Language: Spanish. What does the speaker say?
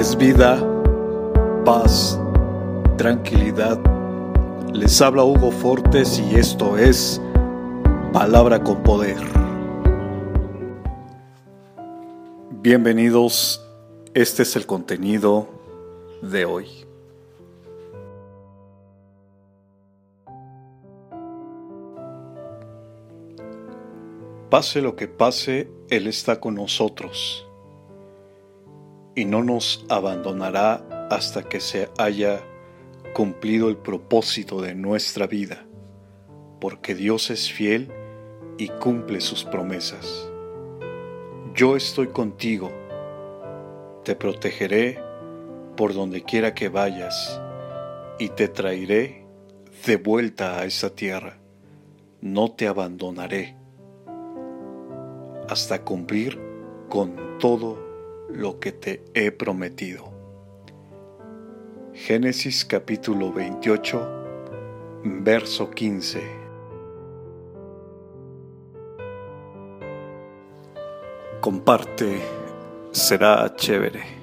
es vida, paz, tranquilidad. Les habla Hugo Fortes y esto es Palabra con Poder. Bienvenidos, este es el contenido de hoy. Pase lo que pase, Él está con nosotros y no nos abandonará hasta que se haya cumplido el propósito de nuestra vida, porque Dios es fiel y cumple sus promesas. Yo estoy contigo, te protegeré por donde quiera que vayas y te traeré de vuelta a esa tierra. No te abandonaré hasta cumplir con todo lo que te he prometido. Génesis capítulo 28, verso 15. Comparte, será chévere.